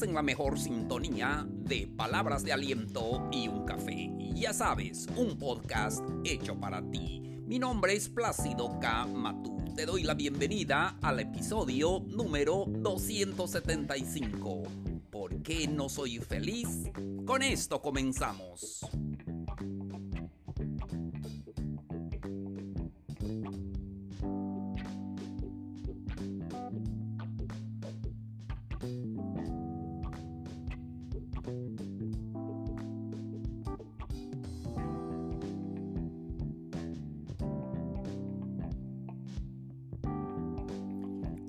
en la mejor sintonía de palabras de aliento y un café. Ya sabes, un podcast hecho para ti. Mi nombre es Plácido K. Matú. Te doy la bienvenida al episodio número 275. ¿Por qué no soy feliz? Con esto comenzamos.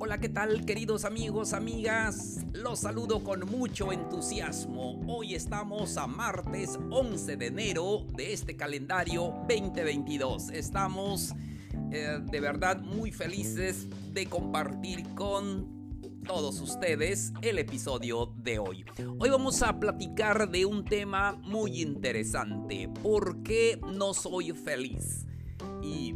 Hola, ¿qué tal queridos amigos, amigas? Los saludo con mucho entusiasmo. Hoy estamos a martes 11 de enero de este calendario 2022. Estamos eh, de verdad muy felices de compartir con todos ustedes el episodio de hoy. Hoy vamos a platicar de un tema muy interesante. ¿Por qué no soy feliz? Y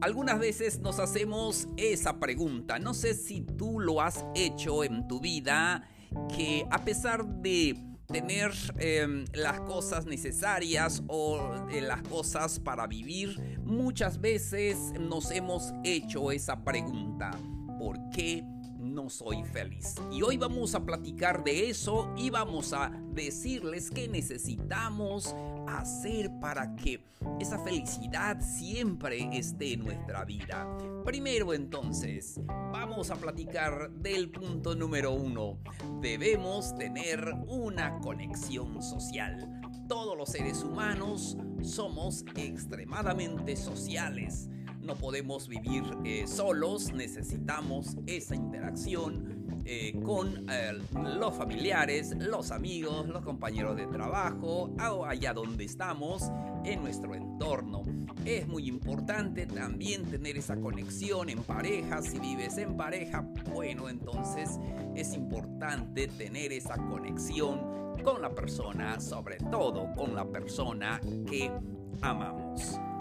algunas veces nos hacemos esa pregunta. No sé si tú lo has hecho en tu vida, que a pesar de tener em, las cosas necesarias o eh, las cosas para vivir, muchas veces nos hemos hecho esa pregunta. ¿Por qué? No soy feliz. Y hoy vamos a platicar de eso y vamos a decirles qué necesitamos hacer para que esa felicidad siempre esté en nuestra vida. Primero entonces, vamos a platicar del punto número uno. Debemos tener una conexión social. Todos los seres humanos somos extremadamente sociales no podemos vivir eh, solos, necesitamos esa interacción eh, con eh, los familiares, los amigos, los compañeros de trabajo, allá donde estamos, en nuestro entorno. Es muy importante también tener esa conexión en pareja. Si vives en pareja, bueno, entonces es importante tener esa conexión con la persona, sobre todo con la persona que amamos.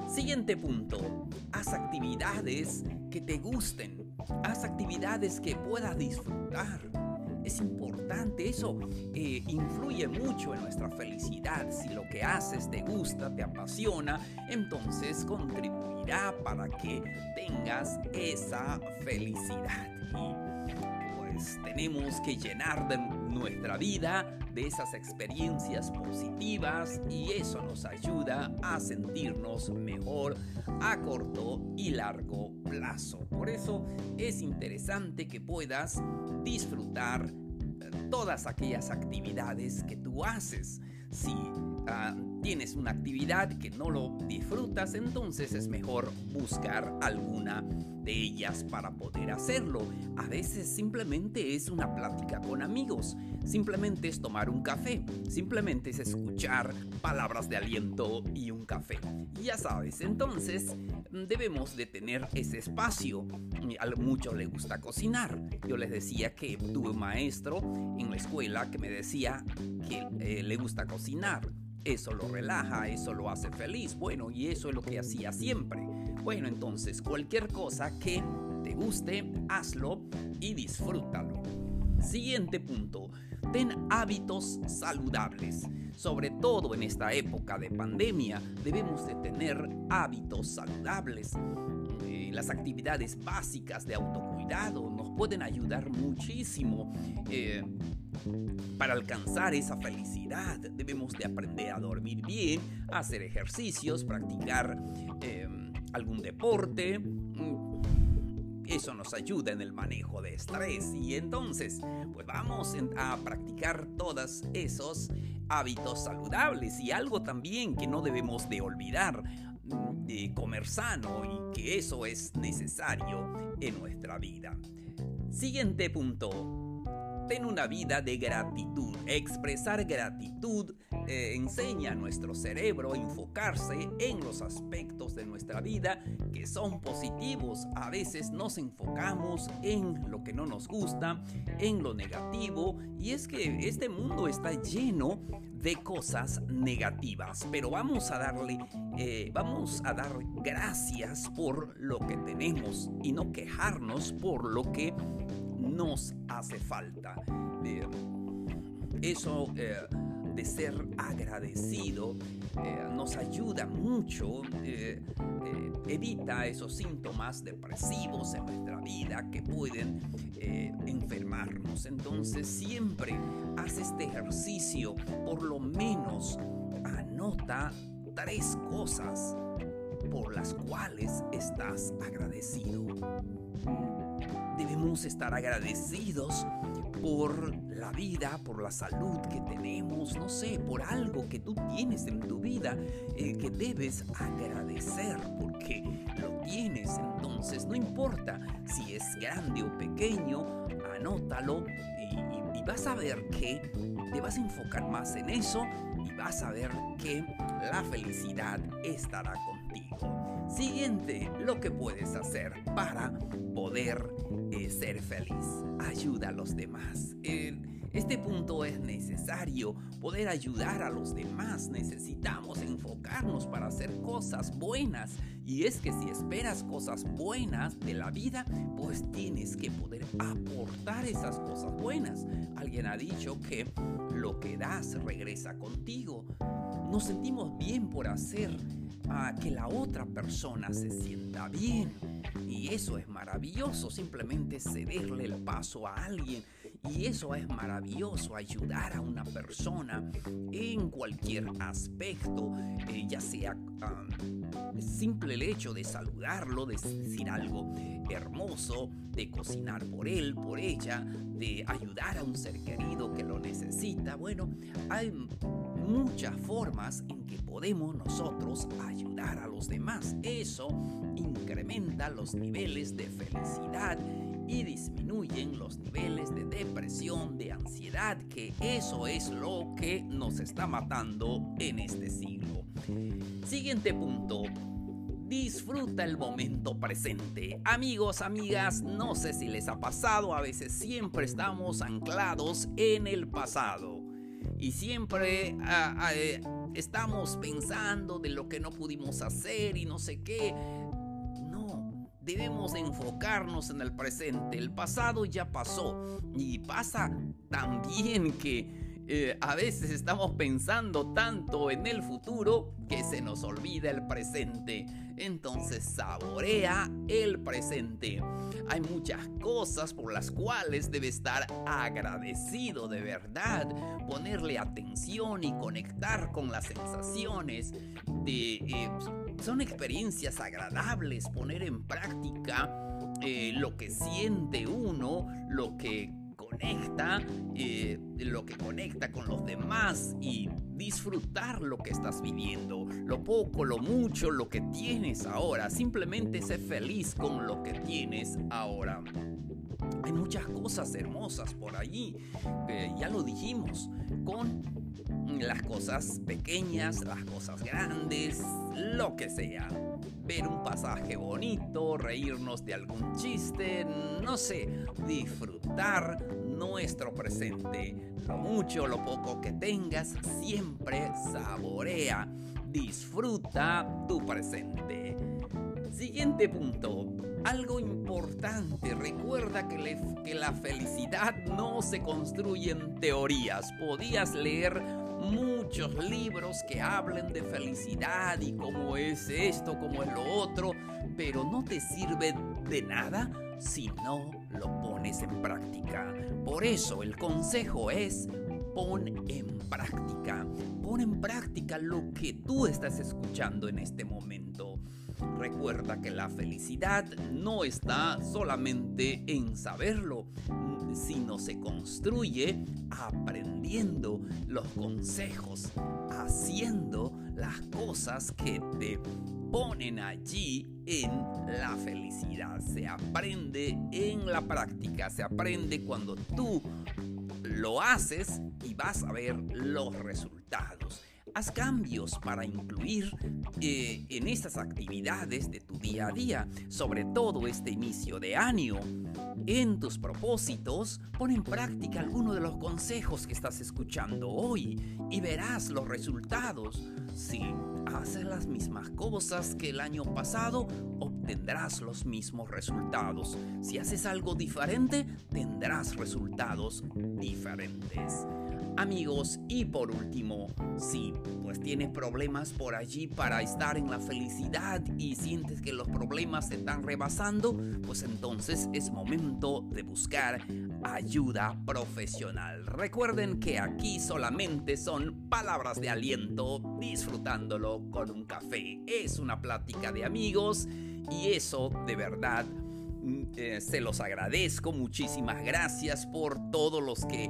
Siguiente punto, haz actividades que te gusten, haz actividades que puedas disfrutar. Es importante, eso eh, influye mucho en nuestra felicidad. Si lo que haces te gusta, te apasiona, entonces contribuirá para que tengas esa felicidad. Pues, tenemos que llenar de nuestra vida de esas experiencias positivas y eso nos ayuda a sentirnos mejor a corto y largo plazo. Por eso es interesante que puedas disfrutar todas aquellas actividades que tú haces. Si ah, tienes una actividad que no lo disfrutas, entonces es mejor buscar alguna de ellas para poder hacerlo. A veces simplemente es una plática con amigos, simplemente es tomar un café, simplemente es escuchar palabras de aliento y un café. Ya sabes, entonces debemos de tener ese espacio. A muchos les gusta cocinar. Yo les decía que tuve un maestro en la escuela que me decía que eh, le gusta cocinar eso lo relaja, eso lo hace feliz. Bueno, y eso es lo que hacía siempre. Bueno, entonces cualquier cosa que te guste, hazlo y disfrútalo. Siguiente punto, ten hábitos saludables. Sobre todo en esta época de pandemia, debemos de tener hábitos saludables. Eh, las actividades básicas de autocuidado nos pueden ayudar muchísimo. Eh, para alcanzar esa felicidad debemos de aprender a dormir bien, hacer ejercicios, practicar em, algún deporte. Eso nos ayuda en el manejo de estrés y entonces pues vamos a practicar todos esos hábitos saludables y algo también que no debemos de olvidar de comer sano y que eso es necesario en nuestra vida. Siguiente punto, ten una vida de gratitud. Expresar gratitud eh, enseña a nuestro cerebro a enfocarse en los aspectos de nuestra vida que son positivos. A veces nos enfocamos en lo que no nos gusta, en lo negativo, y es que este mundo está lleno de cosas negativas, pero vamos a darle, eh, vamos a dar gracias por lo que tenemos y no quejarnos por lo que nos hace falta. Eso eh, de ser agradecido eh, nos ayuda mucho, eh, evita esos síntomas depresivos en nuestra vida que pueden enfermarnos. Entonces siempre haz este ejercicio, por lo menos anota tres cosas por las cuales estás agradecido. Debemos estar agradecidos por la vida, por la salud que tenemos, no sé, por algo que tú tienes en tu vida eh, que debes agradecer porque lo tienes. Entonces, no importa si es grande o pequeño, anótalo y, y vas a ver que te vas a enfocar más en eso y vas a ver que la felicidad estará contigo. Siguiente, lo que puedes hacer para poder eh, ser feliz. Ayuda a los demás. Este punto es necesario poder ayudar a los demás. Necesitamos enfocarnos para hacer cosas buenas. Y es que si esperas cosas buenas de la vida, pues tienes que poder aportar esas cosas buenas. Alguien ha dicho que lo que das regresa contigo. Nos sentimos bien por hacer a que la otra persona se sienta bien. Y eso es maravilloso, simplemente cederle el paso a alguien. Y eso es maravilloso, ayudar a una persona en cualquier aspecto, eh, ya sea simple el hecho de saludarlo, de decir algo hermoso, de cocinar por él, por ella, de ayudar a un ser querido que lo necesita. Bueno, hay muchas formas en que podemos nosotros ayudar a los demás. Eso incrementa los niveles de felicidad y disminuyen los niveles de depresión, de ansiedad, que eso es lo que nos está matando en este siglo. Siguiente punto. Disfruta el momento presente. Amigos, amigas, no sé si les ha pasado, a veces siempre estamos anclados en el pasado y siempre eh, estamos pensando de lo que no pudimos hacer y no sé qué. No, debemos enfocarnos en el presente. El pasado ya pasó y pasa también que eh, a veces estamos pensando tanto en el futuro que se nos olvida el presente. Entonces saborea el presente. Hay muchas cosas por las cuales debe estar agradecido de verdad. Ponerle atención y conectar con las sensaciones. De, eh, son experiencias agradables. Poner en práctica eh, lo que siente uno, lo que conecta, eh, lo que conecta con los demás y disfrutar lo que estás viviendo, lo poco, lo mucho, lo que tienes ahora. Simplemente sé feliz con lo que tienes ahora. Hay muchas cosas hermosas por allí, ya lo dijimos, con las cosas pequeñas, las cosas grandes, lo que sea. Ver un pasaje bonito, reírnos de algún chiste, no sé, disfrutar nuestro presente. Lo mucho, lo poco que tengas, siempre saborea, disfruta tu presente. Siguiente punto. Algo importante, recuerda que, que, la felicidad no se construye en teorías. Podías leer muchos libros que hablen de felicidad y cómo es esto, cómo es lo otro, pero no te sirve de nada si no lo pones en práctica. Por eso el consejo es pon en práctica. Pon en práctica lo que tú estás escuchando en este momento. Recuerda que la felicidad no está solamente en saberlo, sino se construye aprendiendo los consejos, haciendo las cosas que te ponen allí en la felicidad. Se aprende en la práctica, se aprende cuando tú lo haces y vas a ver los resultados. Haz cambios para incluir eh, en estas actividades de tu día a día, sobre todo este inicio de año. En tus propósitos, pon en práctica alguno de los consejos que estás escuchando hoy y verás los resultados. Si haces las mismas cosas que el año pasado, obtendrás los mismos resultados. Si haces algo diferente, tendrás resultados diferentes. Amigos, y por último, si pues tienes problemas por allí para estar en la felicidad y sientes que los problemas se están rebasando, pues entonces es momento de buscar ayuda profesional. Recuerden que aquí solamente son palabras de aliento, disfrutándolo con un café. Es una plática de amigos y eso de verdad mm, eh, se los agradezco. Muchísimas gracias por todos los que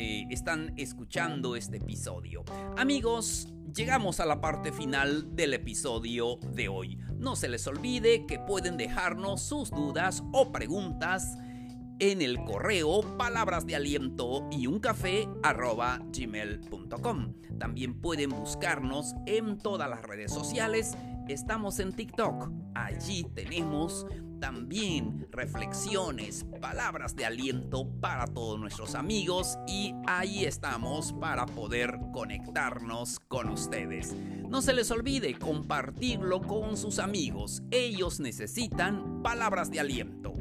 eh, están escuchando este episodio. Amigos, llegamos a la parte final del episodio de hoy. No se les olvide que pueden dejarnos sus dudas o preguntas en el correo palabras de aliento y un café gmail.com. También pueden buscarnos en todas las redes sociales. Estamos en TikTok. Allí tenemos también reflexiones, palabras de aliento para todos nuestros amigos y ahí estamos para poder conectarnos con ustedes. No se les olvide compartirlo con sus amigos, ellos necesitan palabras de aliento.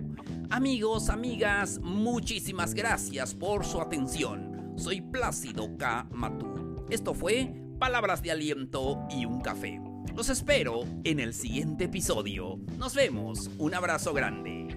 Amigos, amigas, muchísimas gracias por su atención. Soy Plácido K. Matú. Esto fue Palabras de Aliento y un Café. Los espero en el siguiente episodio. Nos vemos. Un abrazo grande.